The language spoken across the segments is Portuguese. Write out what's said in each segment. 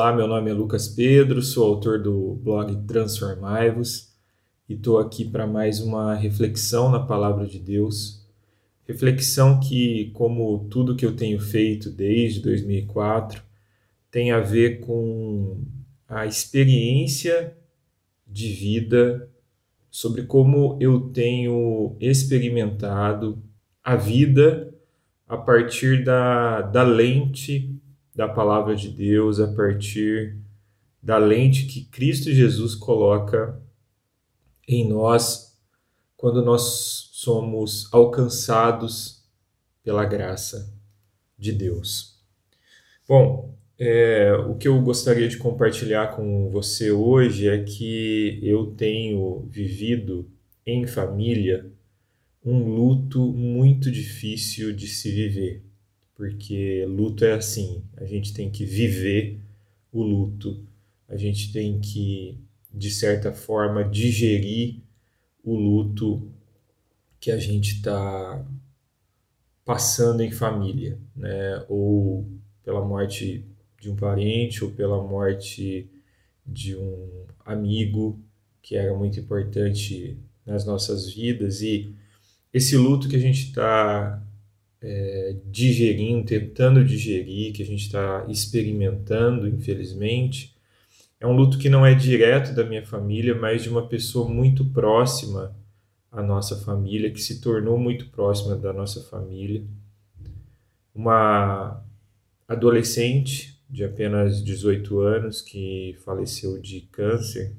Olá, meu nome é Lucas Pedro, sou autor do blog Transformai-vos e estou aqui para mais uma reflexão na Palavra de Deus. Reflexão que, como tudo que eu tenho feito desde 2004, tem a ver com a experiência de vida, sobre como eu tenho experimentado a vida a partir da, da lente da palavra de Deus, a partir da lente que Cristo Jesus coloca em nós quando nós somos alcançados pela graça de Deus. Bom, é, o que eu gostaria de compartilhar com você hoje é que eu tenho vivido em família um luto muito difícil de se viver porque luto é assim, a gente tem que viver o luto, a gente tem que, de certa forma, digerir o luto que a gente está passando em família, né? ou pela morte de um parente, ou pela morte de um amigo que era muito importante nas nossas vidas, e esse luto que a gente está é, digerindo, tentando digerir, que a gente está experimentando, infelizmente. É um luto que não é direto da minha família, mas de uma pessoa muito próxima à nossa família, que se tornou muito próxima da nossa família. Uma adolescente de apenas 18 anos que faleceu de câncer.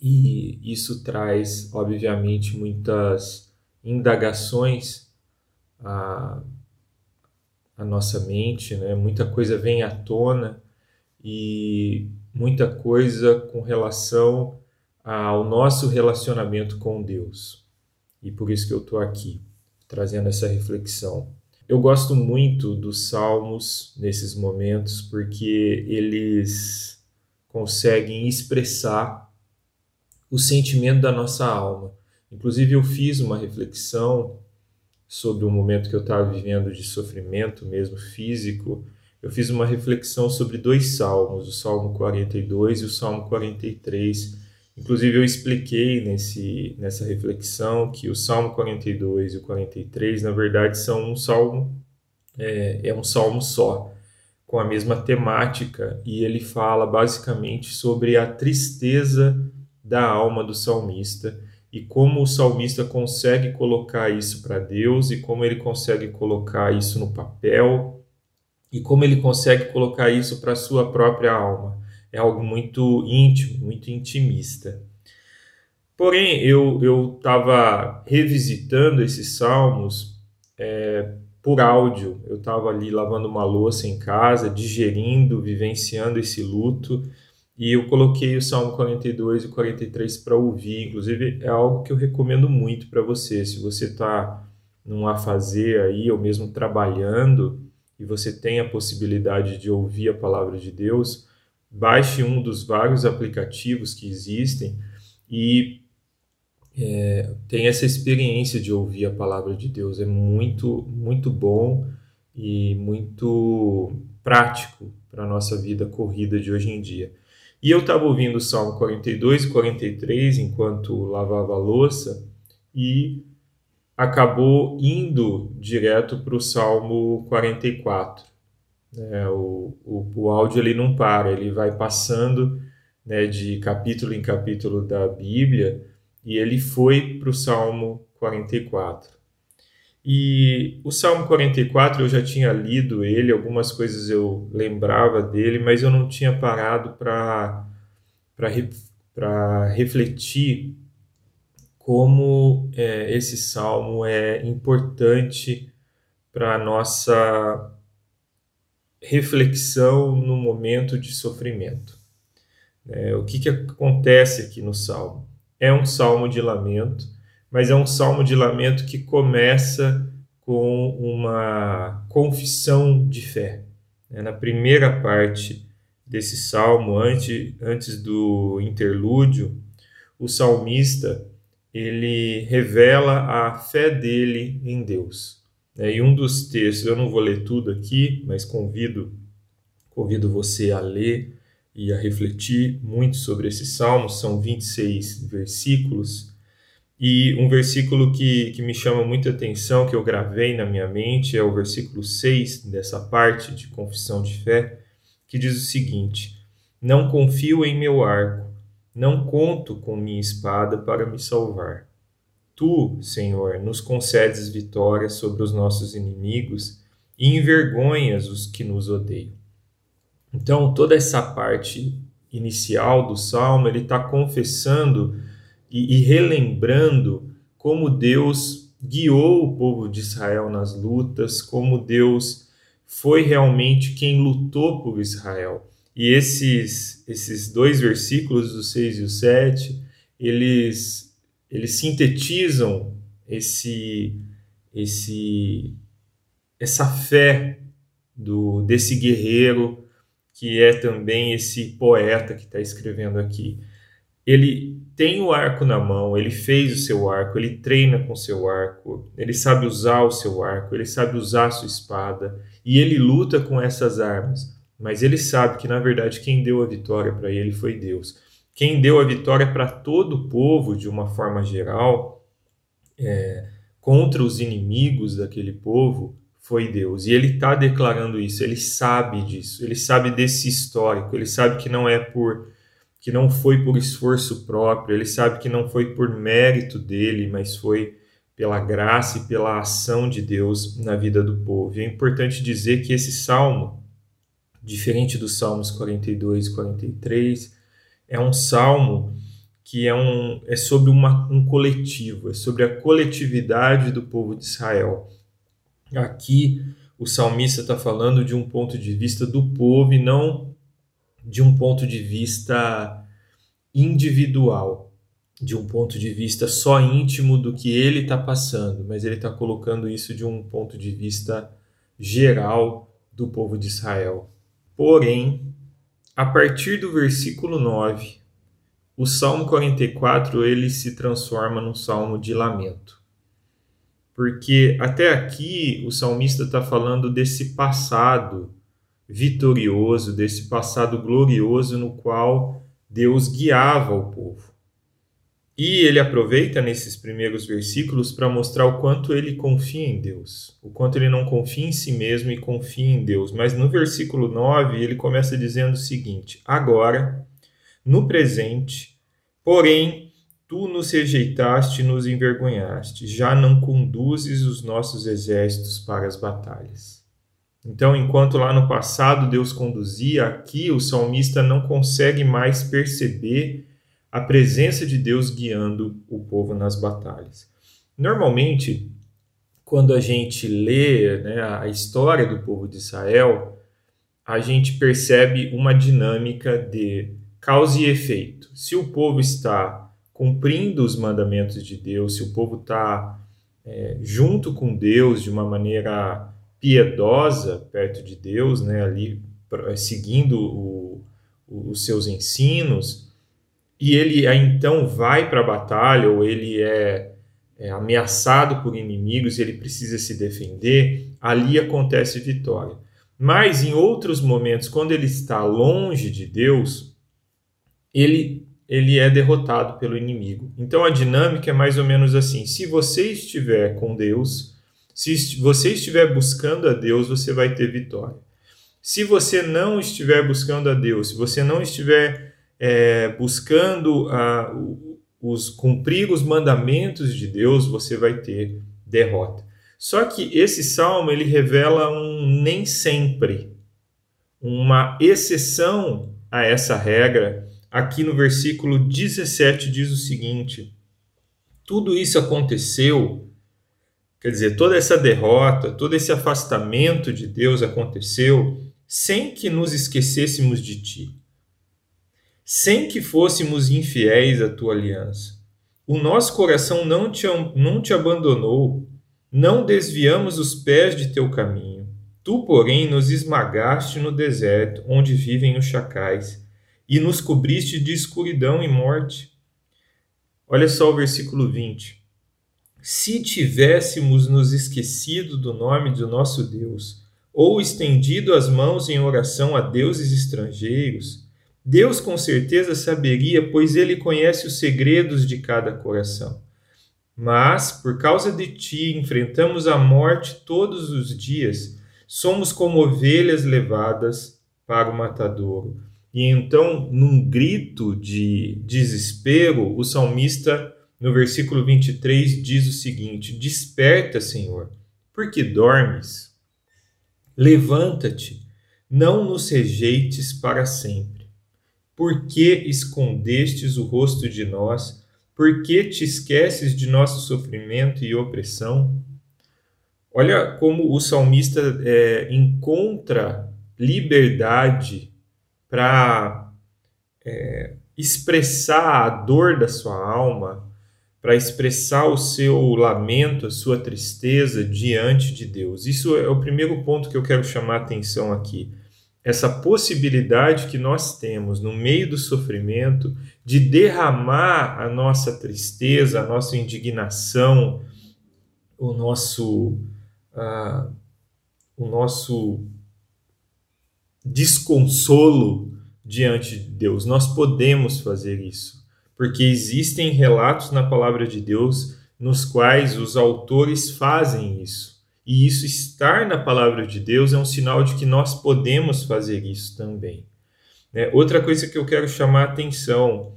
E isso traz, obviamente, muitas indagações a, a nossa mente, né? muita coisa vem à tona e muita coisa com relação ao nosso relacionamento com Deus. E por isso que eu estou aqui, trazendo essa reflexão. Eu gosto muito dos salmos nesses momentos porque eles conseguem expressar o sentimento da nossa alma. Inclusive, eu fiz uma reflexão sobre o momento que eu estava vivendo de sofrimento mesmo físico, eu fiz uma reflexão sobre dois salmos, o Salmo 42 e o Salmo 43. Inclusive eu expliquei nesse, nessa reflexão que o Salmo 42 e o 43, na verdade, são um salmo, é, é um salmo só, com a mesma temática, e ele fala basicamente sobre a tristeza da alma do salmista e como o salmista consegue colocar isso para Deus e como ele consegue colocar isso no papel e como ele consegue colocar isso para a sua própria alma. É algo muito íntimo, muito intimista. Porém, eu estava revisitando esses salmos é, por áudio. Eu estava ali lavando uma louça em casa, digerindo, vivenciando esse luto e eu coloquei o Salmo 42 e 43 para ouvir. Inclusive, é algo que eu recomendo muito para você. Se você está num a fazer aí, ou mesmo trabalhando, e você tem a possibilidade de ouvir a palavra de Deus, baixe um dos vários aplicativos que existem e é, tem essa experiência de ouvir a palavra de Deus. É muito, muito bom e muito prático para a nossa vida corrida de hoje em dia. E eu estava ouvindo o Salmo 42 e 43 enquanto lavava a louça e acabou indo direto para o Salmo 44. É, o, o, o áudio ele não para, ele vai passando né, de capítulo em capítulo da Bíblia e ele foi para o Salmo 44. E o Salmo 44 eu já tinha lido ele, algumas coisas eu lembrava dele, mas eu não tinha parado para refletir como é, esse salmo é importante para a nossa reflexão no momento de sofrimento. É, o que, que acontece aqui no salmo? É um salmo de lamento mas é um salmo de lamento que começa com uma confissão de fé. É, na primeira parte desse salmo, antes, antes do interlúdio, o salmista ele revela a fé dele em Deus. É, e um dos textos, eu não vou ler tudo aqui, mas convido Convido você a ler e a refletir muito sobre esse salmo, são 26 versículos. E um versículo que, que me chama muita atenção, que eu gravei na minha mente, é o versículo 6 dessa parte de confissão de fé, que diz o seguinte: Não confio em meu arco, não conto com minha espada para me salvar. Tu, Senhor, nos concedes vitória sobre os nossos inimigos e envergonhas os que nos odeiam. Então, toda essa parte inicial do salmo, ele está confessando e, e relembrando como Deus guiou o povo de Israel nas lutas, como Deus foi realmente quem lutou por Israel. E esses, esses dois versículos, o 6 e o 7, eles, eles sintetizam esse, esse, essa fé do, desse guerreiro que é também esse poeta que está escrevendo aqui. Ele tem o arco na mão, ele fez o seu arco, ele treina com o seu arco, ele sabe usar o seu arco, ele sabe usar a sua espada e ele luta com essas armas. Mas ele sabe que na verdade quem deu a vitória para ele foi Deus. Quem deu a vitória para todo o povo de uma forma geral é, contra os inimigos daquele povo foi Deus. E ele está declarando isso, ele sabe disso, ele sabe desse histórico, ele sabe que não é por que não foi por esforço próprio, ele sabe que não foi por mérito dele, mas foi pela graça e pela ação de Deus na vida do povo. E é importante dizer que esse salmo, diferente dos salmos 42 e 43, é um salmo que é, um, é sobre uma, um coletivo, é sobre a coletividade do povo de Israel. Aqui o salmista está falando de um ponto de vista do povo e não de um ponto de vista individual, de um ponto de vista só íntimo do que ele está passando, mas ele está colocando isso de um ponto de vista geral do povo de Israel. Porém, a partir do versículo 9, o Salmo 44 ele se transforma num salmo de lamento porque até aqui o salmista está falando desse passado vitorioso, desse passado glorioso no qual Deus guiava o povo. E ele aproveita nesses primeiros versículos para mostrar o quanto ele confia em Deus, o quanto ele não confia em si mesmo e confia em Deus. Mas no versículo 9 ele começa dizendo o seguinte: Agora, no presente, porém, Tu nos rejeitaste e nos envergonhaste, já não conduzes os nossos exércitos para as batalhas. Então, enquanto lá no passado Deus conduzia, aqui o salmista não consegue mais perceber a presença de Deus guiando o povo nas batalhas. Normalmente, quando a gente lê né, a história do povo de Israel, a gente percebe uma dinâmica de causa e efeito. Se o povo está cumprindo os mandamentos de Deus, se o povo está é, junto com Deus de uma maneira piedosa perto de Deus, né, ali seguindo o, os seus ensinos, e ele então vai para a batalha ou ele é, é ameaçado por inimigos e ele precisa se defender, ali acontece vitória. Mas em outros momentos, quando ele está longe de Deus, ele ele é derrotado pelo inimigo. Então a dinâmica é mais ou menos assim: se você estiver com Deus, se você estiver buscando a Deus, você vai ter vitória. Se você não estiver buscando a Deus, se você não estiver é, buscando a, os cumprir os mandamentos de Deus, você vai ter derrota. Só que esse salmo ele revela um nem sempre, uma exceção a essa regra aqui no versículo 17 diz o seguinte: tudo isso aconteceu, quer dizer, toda essa derrota, todo esse afastamento de Deus aconteceu sem que nos esquecêssemos de ti, sem que fôssemos infiéis à tua aliança. O nosso coração não te, não te abandonou, não desviamos os pés de teu caminho. Tu, porém, nos esmagaste no deserto, onde vivem os chacais e nos cobriste de escuridão e morte. Olha só o versículo 20. Se tivéssemos nos esquecido do nome do nosso Deus, ou estendido as mãos em oração a deuses estrangeiros, Deus com certeza saberia, pois ele conhece os segredos de cada coração. Mas, por causa de ti, enfrentamos a morte todos os dias, somos como ovelhas levadas para o matadouro. E então, num grito de desespero, o salmista, no versículo 23, diz o seguinte: Desperta, Senhor, porque dormes. Levanta-te, não nos rejeites para sempre. Por que escondestes o rosto de nós? Por que te esqueces de nosso sofrimento e opressão? Olha como o salmista é, encontra liberdade para é, expressar a dor da sua alma, para expressar o seu lamento, a sua tristeza diante de Deus. Isso é o primeiro ponto que eu quero chamar a atenção aqui. Essa possibilidade que nós temos no meio do sofrimento de derramar a nossa tristeza, a nossa indignação, o nosso, uh, o nosso desconsolo diante de Deus. Nós podemos fazer isso, porque existem relatos na palavra de Deus nos quais os autores fazem isso. E isso estar na palavra de Deus é um sinal de que nós podemos fazer isso também. É, outra coisa que eu quero chamar a atenção,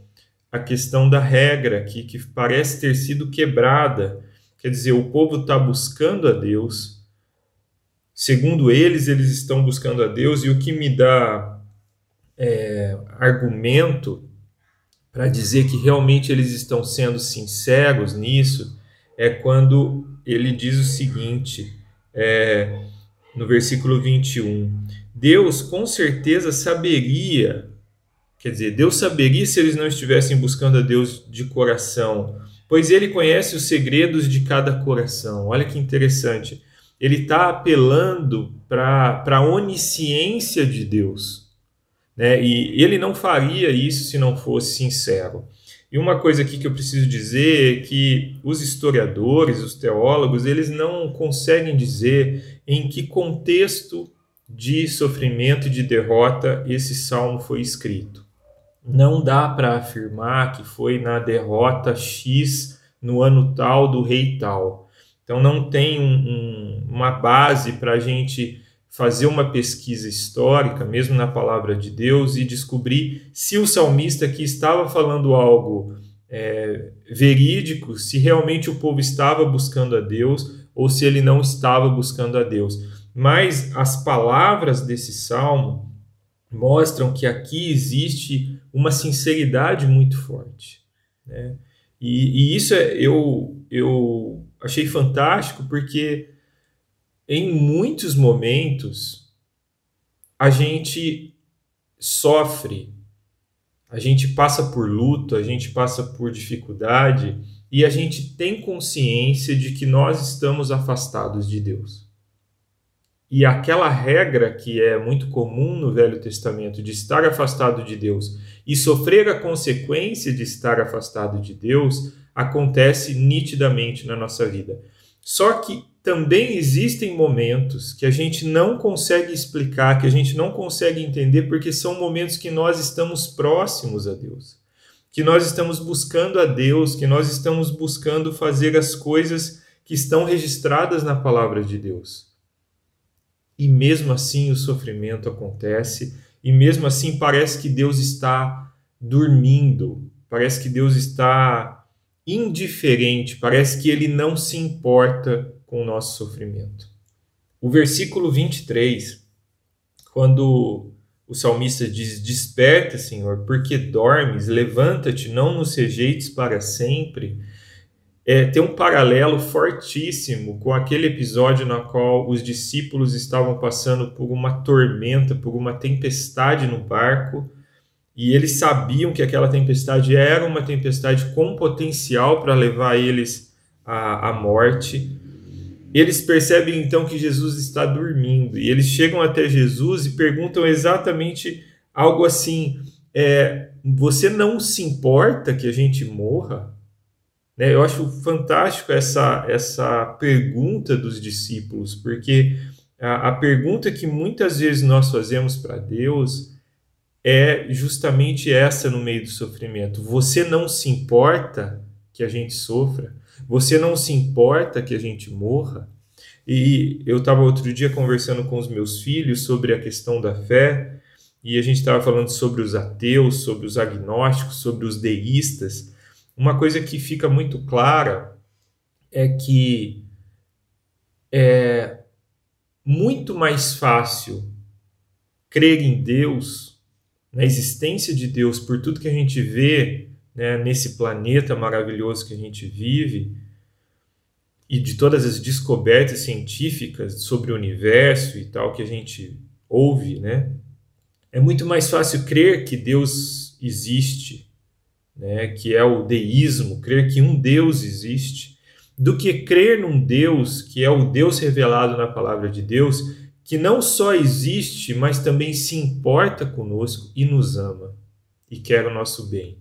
a questão da regra aqui, que parece ter sido quebrada. Quer dizer, o povo está buscando a Deus, Segundo eles, eles estão buscando a Deus, e o que me dá é, argumento para dizer que realmente eles estão sendo sinceros nisso é quando ele diz o seguinte, é, no versículo 21. Deus com certeza saberia, quer dizer, Deus saberia se eles não estivessem buscando a Deus de coração, pois ele conhece os segredos de cada coração. Olha que interessante ele está apelando para a onisciência de Deus. Né? E ele não faria isso se não fosse sincero. E uma coisa aqui que eu preciso dizer é que os historiadores, os teólogos, eles não conseguem dizer em que contexto de sofrimento e de derrota esse salmo foi escrito. Não dá para afirmar que foi na derrota X no ano tal do rei tal. Então não tem um, um, uma base para a gente fazer uma pesquisa histórica, mesmo na palavra de Deus, e descobrir se o salmista aqui estava falando algo é, verídico, se realmente o povo estava buscando a Deus ou se ele não estava buscando a Deus. Mas as palavras desse salmo mostram que aqui existe uma sinceridade muito forte. Né? E, e isso é, eu, eu achei fantástico porque em muitos momentos a gente sofre, a gente passa por luto, a gente passa por dificuldade e a gente tem consciência de que nós estamos afastados de Deus. E aquela regra que é muito comum no Velho Testamento de estar afastado de Deus e sofrer a consequência de estar afastado de Deus, acontece nitidamente na nossa vida. Só que também existem momentos que a gente não consegue explicar, que a gente não consegue entender, porque são momentos que nós estamos próximos a Deus, que nós estamos buscando a Deus, que nós estamos buscando fazer as coisas que estão registradas na palavra de Deus. E mesmo assim o sofrimento acontece, e mesmo assim parece que Deus está dormindo, parece que Deus está indiferente, parece que ele não se importa com o nosso sofrimento. O versículo 23, quando o salmista diz: Desperta, Senhor, porque dormes, levanta-te, não nos rejeites para sempre. É, tem um paralelo fortíssimo com aquele episódio na qual os discípulos estavam passando por uma tormenta, por uma tempestade no barco e eles sabiam que aquela tempestade era uma tempestade com potencial para levar eles à, à morte. Eles percebem então que Jesus está dormindo e eles chegam até Jesus e perguntam exatamente algo assim: é, Você não se importa que a gente morra? Né? Eu acho fantástico essa, essa pergunta dos discípulos, porque a, a pergunta que muitas vezes nós fazemos para Deus é justamente essa no meio do sofrimento. Você não se importa que a gente sofra? Você não se importa que a gente morra? E eu estava outro dia conversando com os meus filhos sobre a questão da fé, e a gente estava falando sobre os ateus, sobre os agnósticos, sobre os deístas. Uma coisa que fica muito clara é que é muito mais fácil crer em Deus, na existência de Deus, por tudo que a gente vê né, nesse planeta maravilhoso que a gente vive, e de todas as descobertas científicas sobre o universo e tal que a gente ouve, né? É muito mais fácil crer que Deus existe, né? Que é o deísmo, crer que um Deus existe, do que crer num Deus que é o Deus revelado na palavra de Deus, que não só existe, mas também se importa conosco e nos ama e quer o nosso bem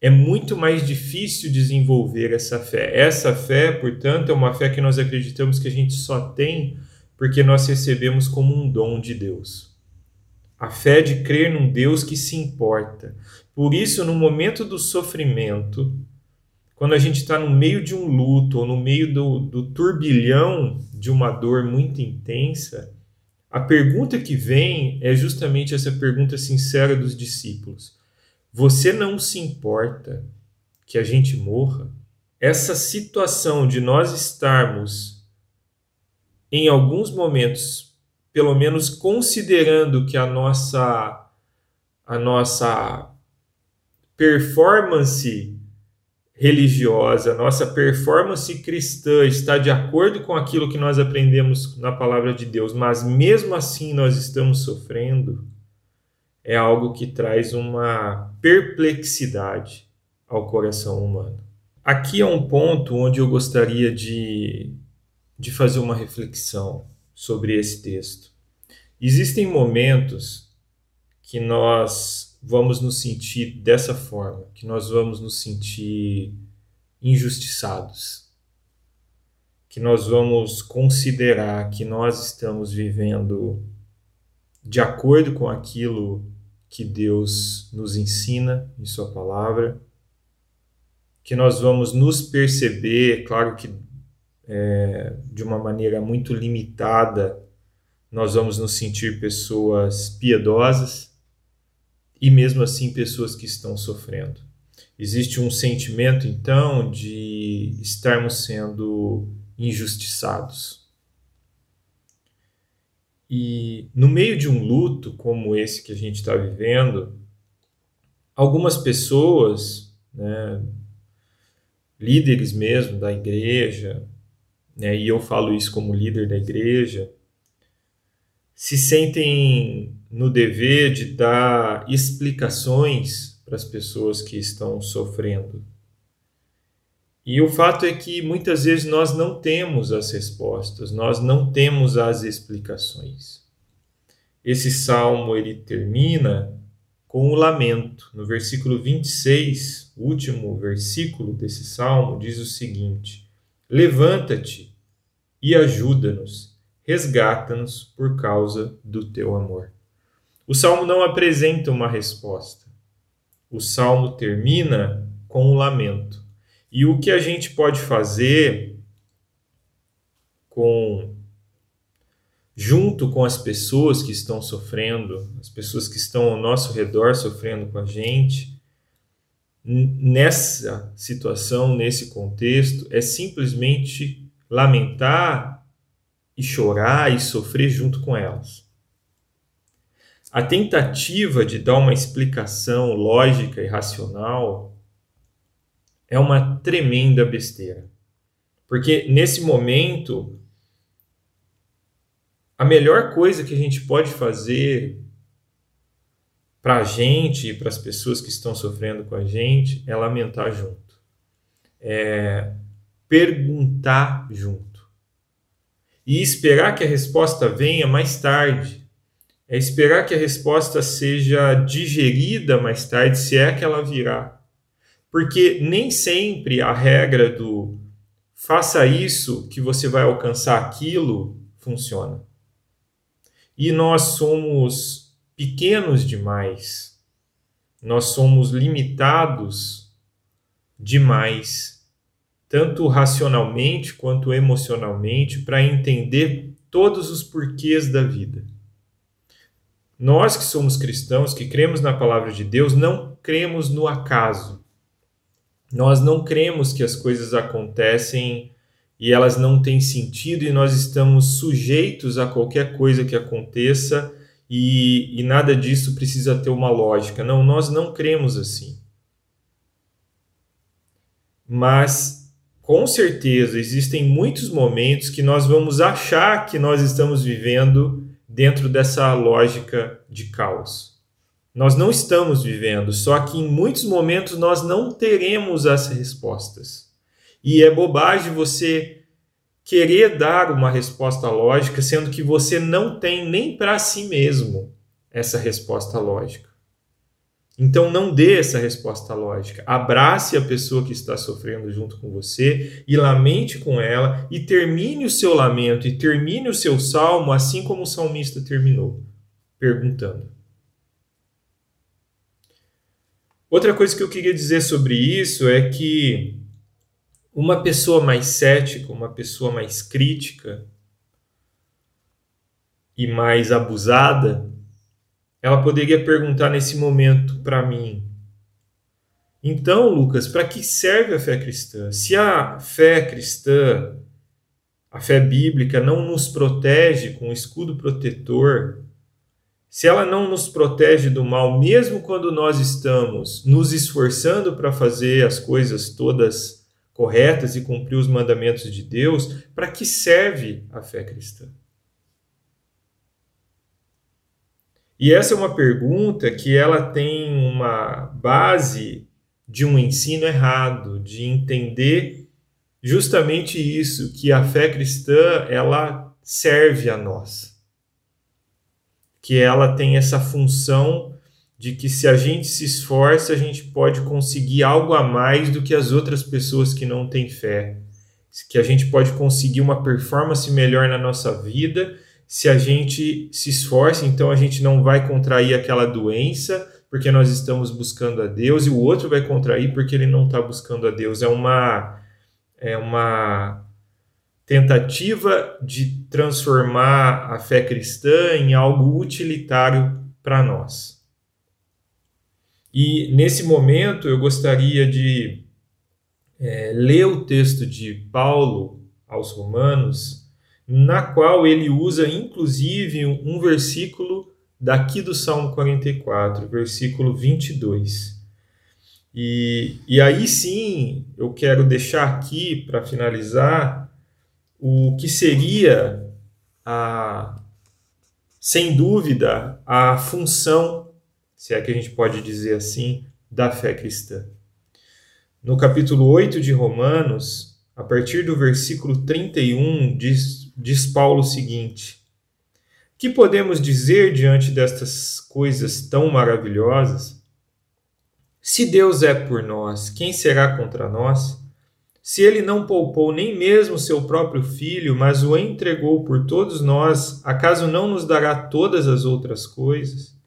é muito mais difícil desenvolver essa fé. Essa fé, portanto, é uma fé que nós acreditamos que a gente só tem porque nós recebemos como um dom de Deus. A fé de crer num Deus que se importa. Por isso, no momento do sofrimento, quando a gente está no meio de um luto ou no meio do, do turbilhão de uma dor muito intensa, a pergunta que vem é justamente essa pergunta sincera dos discípulos você não se importa que a gente morra? Essa situação de nós estarmos, em alguns momentos, pelo menos considerando que a nossa, a nossa performance religiosa, nossa performance cristã está de acordo com aquilo que nós aprendemos na palavra de Deus, mas mesmo assim nós estamos sofrendo é algo que traz uma perplexidade ao coração humano. Aqui é um ponto onde eu gostaria de, de fazer uma reflexão sobre esse texto. Existem momentos que nós vamos nos sentir dessa forma, que nós vamos nos sentir injustiçados, que nós vamos considerar que nós estamos vivendo de acordo com aquilo que Deus nos ensina em Sua palavra, que nós vamos nos perceber, claro que é, de uma maneira muito limitada, nós vamos nos sentir pessoas piedosas e mesmo assim pessoas que estão sofrendo. Existe um sentimento então de estarmos sendo injustiçados e no meio de um luto como esse que a gente está vivendo, algumas pessoas, né, líderes mesmo da igreja, né, e eu falo isso como líder da igreja, se sentem no dever de dar explicações para as pessoas que estão sofrendo e o fato é que muitas vezes nós não temos as respostas, nós não temos as explicações. Esse salmo ele termina com o lamento. No versículo 26, último versículo desse salmo, diz o seguinte: Levanta-te e ajuda-nos, resgata-nos por causa do teu amor. O salmo não apresenta uma resposta. O salmo termina com o lamento. E o que a gente pode fazer com junto com as pessoas que estão sofrendo, as pessoas que estão ao nosso redor sofrendo com a gente, nessa situação, nesse contexto, é simplesmente lamentar e chorar e sofrer junto com elas. A tentativa de dar uma explicação lógica e racional é uma tremenda besteira. Porque nesse momento, a melhor coisa que a gente pode fazer para a gente e para as pessoas que estão sofrendo com a gente é lamentar junto. É perguntar junto. E esperar que a resposta venha mais tarde. É esperar que a resposta seja digerida mais tarde, se é que ela virá. Porque nem sempre a regra do faça isso que você vai alcançar aquilo funciona. e nós somos pequenos demais, nós somos limitados demais, tanto racionalmente quanto emocionalmente, para entender todos os porquês da vida. Nós que somos cristãos, que cremos na palavra de Deus, não cremos no acaso. Nós não cremos que as coisas acontecem e elas não têm sentido e nós estamos sujeitos a qualquer coisa que aconteça e, e nada disso precisa ter uma lógica. Não, nós não cremos assim. Mas com certeza existem muitos momentos que nós vamos achar que nós estamos vivendo dentro dessa lógica de caos. Nós não estamos vivendo, só que em muitos momentos nós não teremos as respostas. E é bobagem você querer dar uma resposta lógica, sendo que você não tem nem para si mesmo essa resposta lógica. Então não dê essa resposta lógica. Abrace a pessoa que está sofrendo junto com você e lamente com ela e termine o seu lamento e termine o seu salmo assim como o salmista terminou, perguntando: Outra coisa que eu queria dizer sobre isso é que uma pessoa mais cética, uma pessoa mais crítica e mais abusada, ela poderia perguntar nesse momento para mim: então, Lucas, para que serve a fé cristã? Se a fé cristã, a fé bíblica, não nos protege com um escudo protetor, se ela não nos protege do mal, mesmo quando nós estamos nos esforçando para fazer as coisas todas corretas e cumprir os mandamentos de Deus, para que serve a fé cristã? E essa é uma pergunta que ela tem uma base de um ensino errado, de entender justamente isso, que a fé cristã ela serve a nós. Que ela tem essa função de que se a gente se esforça, a gente pode conseguir algo a mais do que as outras pessoas que não têm fé. Que a gente pode conseguir uma performance melhor na nossa vida se a gente se esforça, então a gente não vai contrair aquela doença porque nós estamos buscando a Deus e o outro vai contrair porque ele não está buscando a Deus. É uma é uma tentativa de transformar a fé cristã em algo utilitário para nós. E nesse momento eu gostaria de é, ler o texto de Paulo aos Romanos, na qual ele usa inclusive um versículo daqui do Salmo 44, versículo 22. E, e aí sim eu quero deixar aqui para finalizar o que seria a sem dúvida a função se é que a gente pode dizer assim, da fé cristã. No capítulo 8 de Romanos, a partir do versículo 31, diz, diz Paulo o seguinte: Que podemos dizer diante destas coisas tão maravilhosas? Se Deus é por nós, quem será contra nós? Se ele não poupou nem mesmo seu próprio filho, mas o entregou por todos nós, acaso não nos dará todas as outras coisas?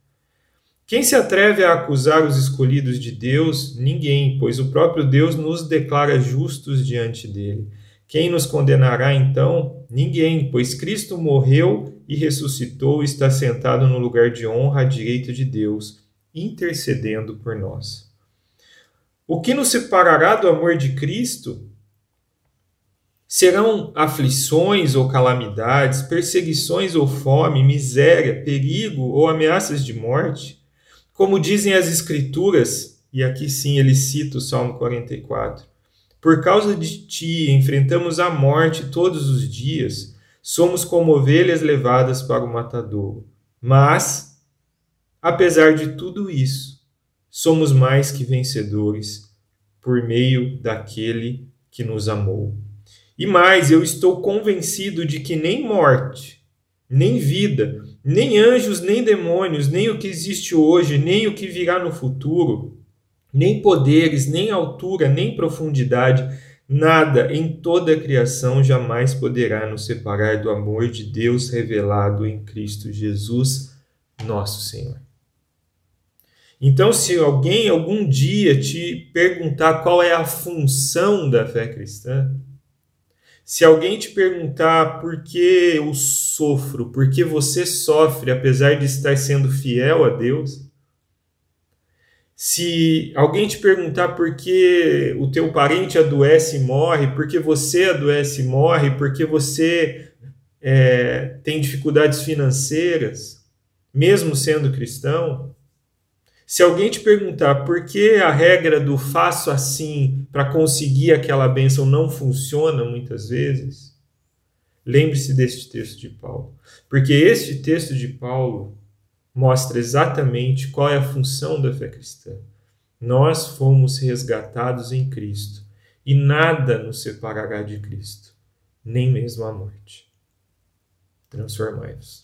Quem se atreve a acusar os escolhidos de Deus? Ninguém, pois o próprio Deus nos declara justos diante dele. Quem nos condenará então? Ninguém, pois Cristo morreu e ressuscitou e está sentado no lugar de honra à direita de Deus, intercedendo por nós. O que nos separará do amor de Cristo? Serão aflições ou calamidades, perseguições ou fome, miséria, perigo ou ameaças de morte? Como dizem as Escrituras, e aqui sim ele cita o Salmo 44, por causa de ti enfrentamos a morte todos os dias, somos como ovelhas levadas para o matadouro. Mas, apesar de tudo isso, somos mais que vencedores por meio daquele que nos amou. E mais, eu estou convencido de que nem morte, nem vida, nem anjos, nem demônios, nem o que existe hoje, nem o que virá no futuro, nem poderes, nem altura, nem profundidade, Nada em toda a criação jamais poderá nos separar do amor de Deus revelado em Cristo Jesus, nosso Senhor. Então, se alguém algum dia te perguntar qual é a função da fé cristã, se alguém te perguntar por que eu sofro, por que você sofre apesar de estar sendo fiel a Deus, se alguém te perguntar por que o teu parente adoece e morre, por que você adoece e morre, por que você é, tem dificuldades financeiras, mesmo sendo cristão, se alguém te perguntar por que a regra do faço assim para conseguir aquela bênção não funciona muitas vezes, lembre-se deste texto de Paulo. Porque este texto de Paulo mostra exatamente qual é a função da fé cristã. Nós fomos resgatados em Cristo e nada nos separará de Cristo, nem mesmo a morte. Transformai-vos.